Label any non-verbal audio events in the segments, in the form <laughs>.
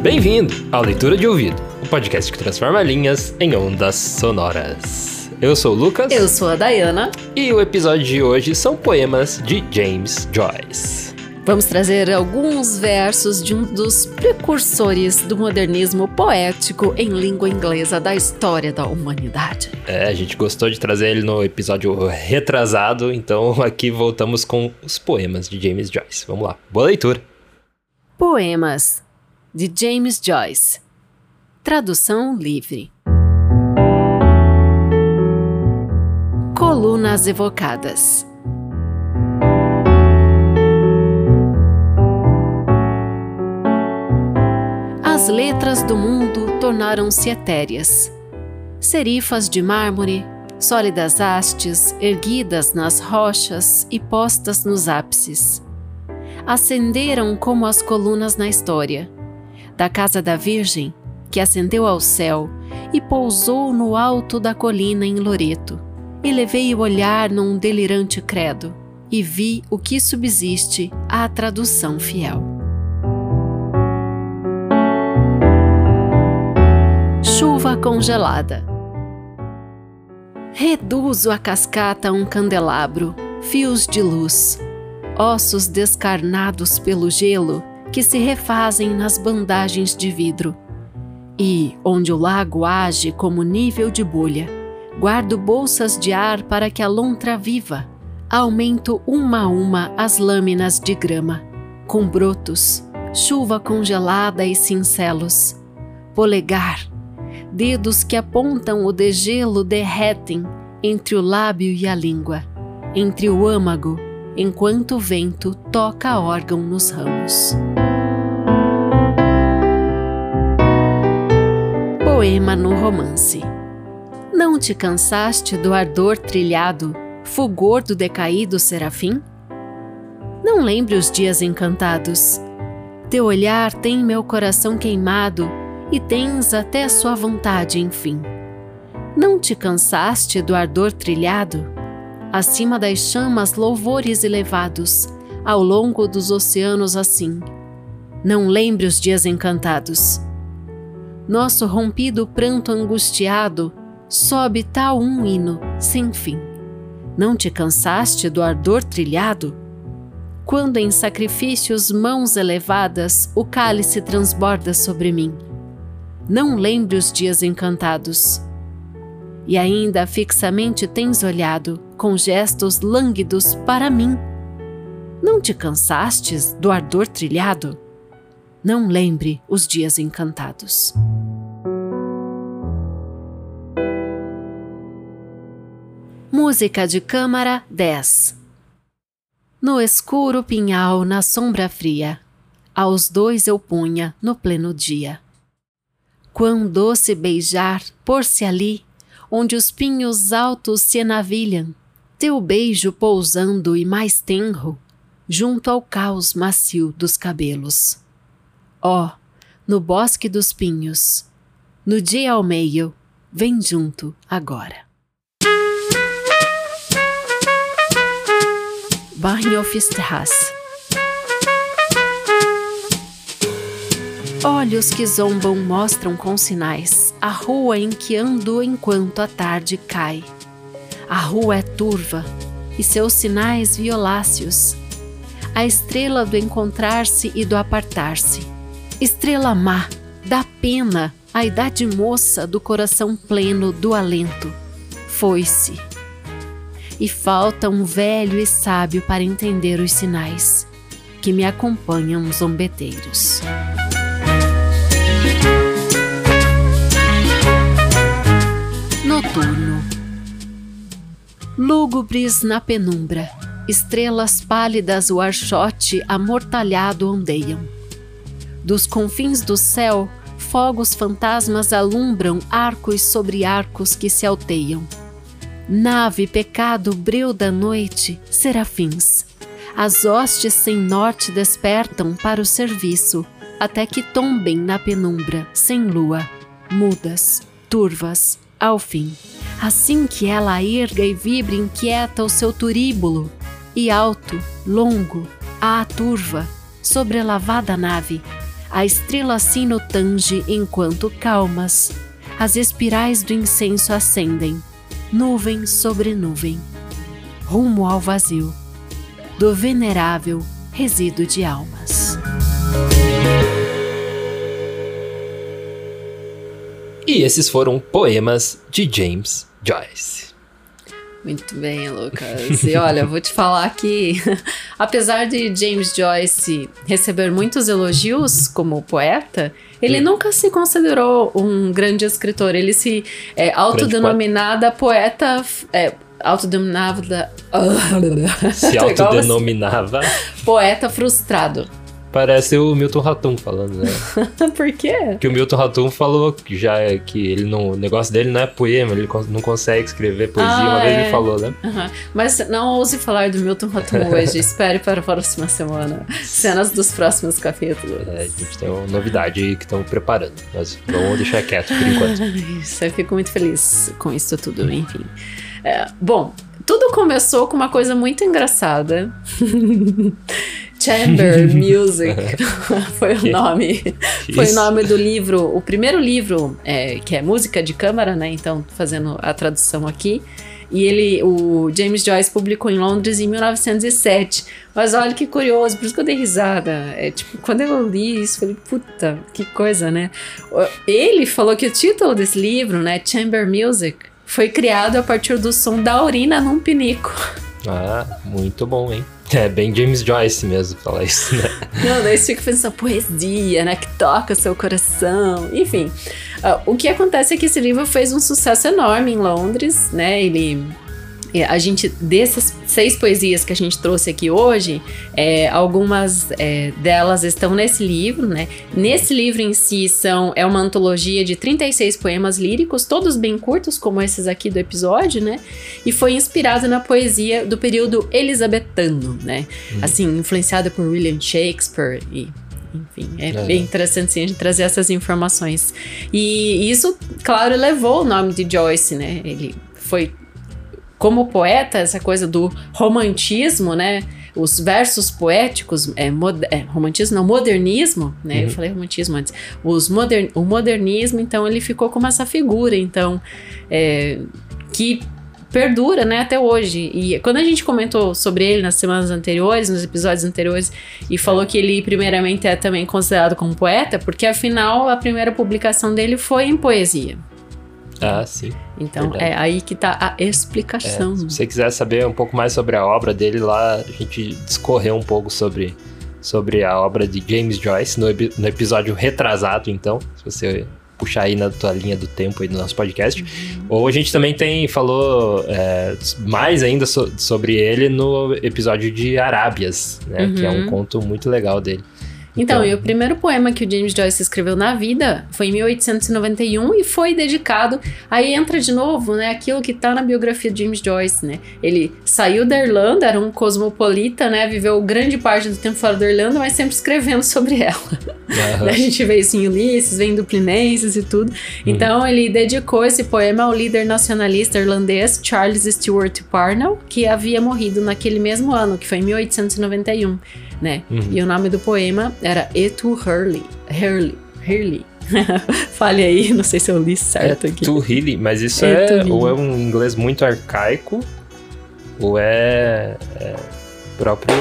Bem-vindo à Leitura de Ouvido, o podcast que transforma linhas em ondas sonoras. Eu sou o Lucas. Eu sou a Dayana. E o episódio de hoje são poemas de James Joyce. Vamos trazer alguns versos de um dos precursores do modernismo poético em língua inglesa da história da humanidade. É, a gente gostou de trazer ele no episódio retrasado, então aqui voltamos com os poemas de James Joyce. Vamos lá, boa leitura. Poemas de James Joyce. Tradução livre. Colunas evocadas. As letras do mundo tornaram-se etéreas. Serifas de mármore, sólidas hastes erguidas nas rochas e postas nos ápices. Ascenderam como as colunas na história. Da casa da Virgem, que ascendeu ao céu e pousou no alto da colina em Loreto. Elevei o olhar num delirante credo e vi o que subsiste à tradução fiel. Chuva congelada. Reduzo a cascata a um candelabro, fios de luz, ossos descarnados pelo gelo que se refazem nas bandagens de vidro. E, onde o lago age como nível de bolha, guardo bolsas de ar para que a lontra viva. Aumento uma a uma as lâminas de grama, com brotos, chuva congelada e cincelos. Polegar, dedos que apontam o degelo derretem entre o lábio e a língua, entre o âmago, enquanto o vento toca órgão nos ramos. Poema no romance. Não te cansaste do ardor trilhado, fulgor do decaído serafim? Não lembre os dias encantados. Teu olhar tem meu coração queimado e tens até a sua vontade, enfim. Não te cansaste do ardor trilhado? Acima das chamas, louvores elevados, ao longo dos oceanos assim. Não lembre os dias encantados. Nosso rompido pranto angustiado sobe tal um hino sem fim. Não te cansaste do ardor trilhado? Quando em sacrifícios mãos elevadas o cálice transborda sobre mim não lembre os dias encantados. E ainda fixamente tens olhado, com gestos lânguidos, para mim. Não te cansastes do ardor trilhado? Não lembre os dias encantados. Música de Câmara 10 No escuro pinhal, na sombra fria, aos dois eu punha no pleno dia Quão doce beijar, pôr-se ali, onde os pinhos altos se enavilham, teu beijo pousando e mais tenro, junto ao caos macio dos cabelos. Ó, oh, no bosque dos pinhos, no dia ao meio, vem junto agora. Bahnhofstrasse Olhos que zombam mostram com sinais a rua em que ando enquanto a tarde cai. A rua é turva e seus sinais violáceos. A estrela do encontrar-se e do apartar-se. Estrela má, da pena, a idade moça do coração pleno do alento. Foi-se. E falta um velho e sábio para entender os sinais que me acompanham zombeteiros. Noturno. Lúgubres na penumbra, estrelas pálidas o archote amortalhado ondeiam. Dos confins do céu, fogos fantasmas alumbram arcos sobre arcos que se alteiam. Nave pecado breu da noite, serafins. As hostes sem norte despertam para o serviço, até que tombem na penumbra, sem lua, mudas, turvas, ao fim. Assim que ela erga e vibre inquieta o seu turíbulo, e alto, longo, à turva, sobre a lavada nave, a estrela sino tange enquanto calmas, as espirais do incenso acendem, nuvem sobre nuvem, rumo ao vazio, do venerável resíduo de almas. E esses foram poemas de James Joyce. Muito bem, Lucas. E olha, vou te falar que, <laughs> apesar de James Joyce receber muitos elogios como poeta, ele nunca se considerou um grande escritor. Ele se é, autodenominada poeta. É, autodenominava. <laughs> Se autodenominava. poeta frustrado. Parece o Milton Ratum falando, né? <laughs> Por quê? Que o Milton Ratum falou que já é que ele não, o negócio dele não é poema, ele não consegue escrever poesia, ah, uma é. vez ele é. falou, né? Uhum. Mas não ouse falar do Milton Ratum <laughs> hoje, espere para a próxima semana. Cenas dos próximos capítulos. É, a gente tem uma novidade aí que estamos preparando, mas vamos deixar quieto por enquanto. <laughs> Isso, eu fico muito feliz com isso tudo, enfim. É, bom, tudo começou com uma coisa muito engraçada. Chamber <laughs> Music <laughs> foi o nome. Foi o nome do livro, o primeiro livro, é, que é música de câmara, né? Então, fazendo a tradução aqui. E ele, o James Joyce publicou em Londres em 1907. Mas olha que curioso, por isso que eu dei risada. É tipo, quando eu li isso, falei, puta, que coisa, né? Ele falou que o título desse livro, né, Chamber Music, foi criado a partir do som da urina num pinico. <laughs> Ah, muito bom, hein? É bem James Joyce mesmo falar isso, né? <laughs> Não, daí você fica pensando, poesia, né? Que toca seu coração. Enfim, uh, o que acontece é que esse livro fez um sucesso enorme em Londres, né? Ele é, a gente dessas seis poesias que a gente trouxe aqui hoje, é, algumas é, delas estão nesse livro, né? Nesse livro em si são é uma antologia de 36 poemas líricos, todos bem curtos, como esses aqui do episódio, né? E foi inspirado na poesia do período elisabetano, né? Uhum. Assim, influenciada por William Shakespeare e enfim, é, é, bem interessante sim, a gente trazer essas informações. E isso, claro, levou o nome de Joyce, né? Ele foi como poeta, essa coisa do romantismo, né? Os versos poéticos, é, é romantismo, não, modernismo, né? Uhum. Eu falei romantismo antes. Os modern, o modernismo, então, ele ficou como essa figura, então, é, que perdura, né, até hoje. E quando a gente comentou sobre ele nas semanas anteriores, nos episódios anteriores, e falou que ele primeiramente é também considerado como poeta, porque afinal a primeira publicação dele foi em poesia. Ah, sim. Então Verdade. é aí que tá a explicação. É, se você quiser saber um pouco mais sobre a obra dele, lá a gente discorreu um pouco sobre, sobre a obra de James Joyce no, no episódio retrasado, então, se você puxar aí na tua linha do tempo aí do nosso podcast. Uhum. Ou a gente também tem, falou é, mais ainda so, sobre ele no episódio de Arábias, né? Uhum. Que é um uhum. conto muito legal dele. Então, então, e o primeiro poema que o James Joyce escreveu na vida foi em 1891 e foi dedicado. Aí entra de novo, né, aquilo que tá na biografia de James Joyce, né? Ele saiu da Irlanda, era um cosmopolita, né? Viveu grande parte do tempo fora da Irlanda, mas sempre escrevendo <laughs> sobre ela. Uhum. a gente vê isso em Ulisses, vem do Plinenses e tudo. Uhum. Então, ele dedicou esse poema ao líder nacionalista irlandês Charles Stuart Parnell, que havia morrido naquele mesmo ano, que foi em 1891 né? Uhum. E o nome do poema era Etu Hurley. Hurley. Hurley. <laughs> Fale aí, não sei se eu li certo aqui. Etu Hurley, mas isso é, ou é um inglês muito arcaico, ou é, é próprio.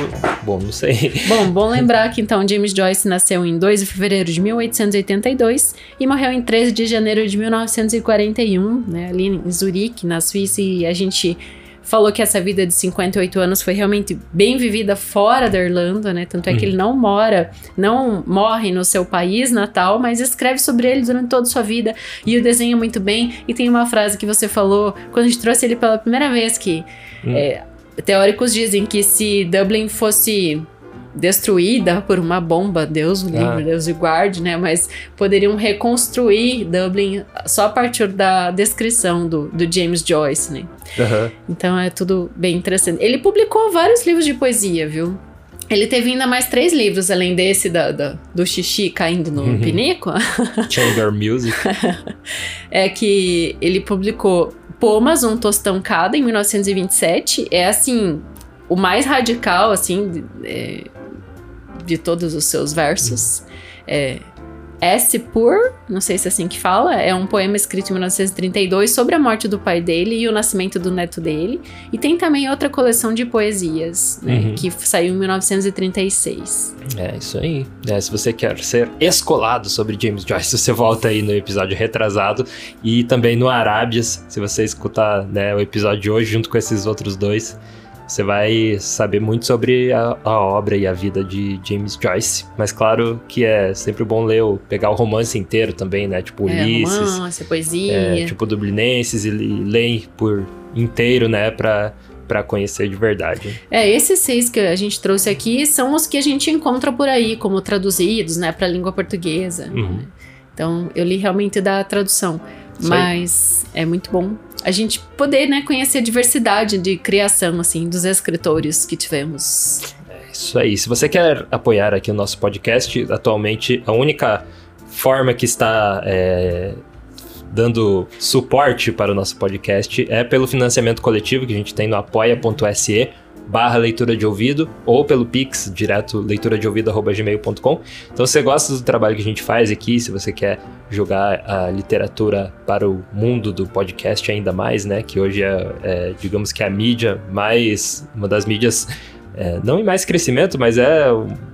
Bom, não sei. <laughs> Bom, bom lembrar que então James Joyce nasceu em 2 de fevereiro de 1882 e morreu em 13 de janeiro de 1941, né, ali em Zurique, na Suíça, e a gente falou que essa vida de 58 anos foi realmente bem vivida fora da Irlanda, né? Tanto é que uhum. ele não mora, não morre no seu país natal, mas escreve sobre ele durante toda a sua vida e o desenha muito bem. E tem uma frase que você falou quando a gente trouxe ele pela primeira vez que uhum. é, teóricos dizem que se Dublin fosse destruída por uma bomba, Deus o livre, ah. Deus o guarde, né? Mas poderiam reconstruir Dublin só a partir da descrição do, do James Joyce, né? Uhum. Então é tudo bem interessante. Ele publicou vários livros de poesia, viu? Ele teve ainda mais três livros, além desse da, da do xixi caindo no uhum. pinico. <laughs> Chamber Music. é que ele publicou Pomas, um tostão cada, em 1927. É assim, o mais radical, assim, é, de todos os seus versos. É, S. Pur, não sei se é assim que fala, é um poema escrito em 1932 sobre a morte do pai dele e o nascimento do neto dele. E tem também outra coleção de poesias, né, Uhum. que saiu em 1936. É isso aí. É, se você quer ser escolado sobre James Joyce, você volta aí no episódio retrasado e também no Arábias. Se você escutar né, o episódio de hoje junto com esses outros dois, você vai saber muito sobre a, a obra e a vida de James Joyce. Mas claro que é sempre bom ler, o- pegar o romance inteiro também, né? Tipo É, Ulisses, romance, poesia. é, tipo Dublinenses e, e ler por inteiro, né? Pra, pra conhecer de verdade. É, esses seis que a gente trouxe aqui são os que a gente encontra por aí como traduzidos, né, para língua portuguesa. Uhum. Então, eu li realmente da tradução, Isso aí. mas é muito bom a gente poder, né, conhecer a diversidade de criação assim dos escritores que tivemos. Isso aí. Se você quer apoiar aqui o nosso podcast, atualmente a única forma que está é, dando suporte para o nosso podcast é pelo financiamento coletivo que a gente tem no apoia.se barra leitura de ouvido ou pelo Pix, direto leitura de ouvido.gmail.com. Então, se você gosta do trabalho que a gente faz aqui, se você quer jogar a literatura para o mundo do podcast ainda mais, né? Que hoje é, é, digamos que a mídia mais. uma das mídias é, não em mais crescimento, mas é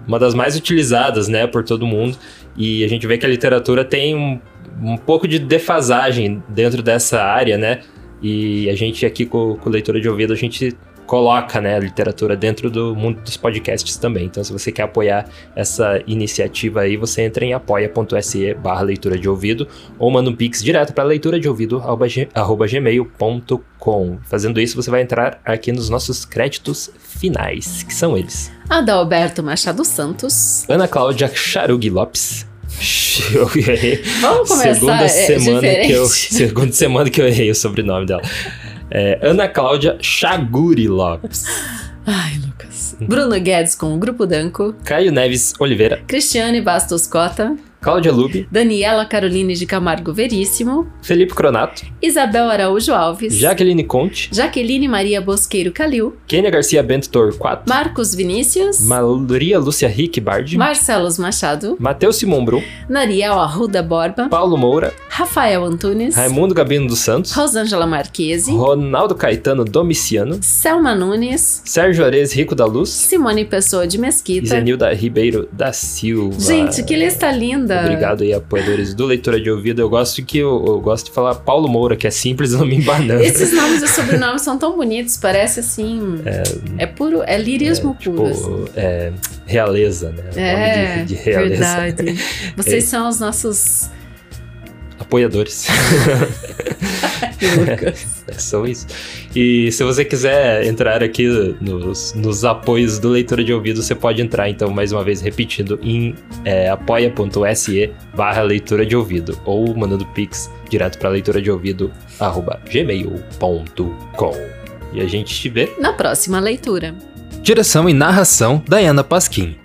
uma das mais utilizadas, né, por todo mundo. E a gente vê que a literatura tem um, um pouco de defasagem dentro dessa área, né? E a gente aqui com, com leitura de ouvido, a gente coloca, né, a literatura dentro do mundo dos podcasts também. Então, se você quer apoiar essa iniciativa aí, você entra em apoia.se barra leitura de ouvido ou manda um pix direto para leitura de ouvido arroba gmail.com. Fazendo isso, você vai entrar aqui nos nossos créditos finais, que são eles. Adalberto Machado Santos. Ana Cláudia Charug Lopes. Eu errei. Vamos começar Segunda é, semana diferente. que eu, segunda semana que eu errei o sobrenome dela. É, Ana Cláudia Chaguri Lopes. <laughs> Ai, Lucas. Bruno Guedes com o Grupo Danco. Caio Neves Oliveira. Cristiane Bastos Cota. Cláudia Lube. Daniela Caroline de Camargo Veríssimo. Felipe Cronato. Isabel Araújo Alves. Jaqueline Conte. Jaqueline Maria Bosqueiro Calil. Kênia Garcia Bento Torquato. Marcos Vinícius. Maria Lúcia Rick Bardi. Marcelos Machado. Matheus Simon Brum. Nariel Arruda Borba. Paulo Moura. Rafael Antunes. Raimundo Gabino dos Santos. Rosângela Marquese. Ronaldo Caetano Domiciano. Selma Nunes. Sérgio Ares Rico da Luz. Simone Pessoa de Mesquita. Zenilda Ribeiro da Silva. Gente, que lista linda. Obrigado aí, apoiadores do Leitura de Ouvido. Eu gosto que eu, eu gosto de falar Paulo Moura, que é simples não me embanando. Esses nomes e sobrenomes são tão bonitos, parece assim. É, puro, é lirismo puro. assim. Tipo, é, realeza, né? É, Nome de, de realeza. verdade. <laughs> Vocês são os nossos. Apoiadores. Lucas. <laughs> É só isso. E se você quiser entrar aqui nos, nos apoios do Leitura de Ouvido, você pode entrar, então, mais uma vez, repetindo, em é, apoia.se barra leitura de ouvido ou mandando pix direto para leitura de ouvido arroba gmail.com. E a gente te vê Na próxima leitura. Direção e narração, Diana Pasquim.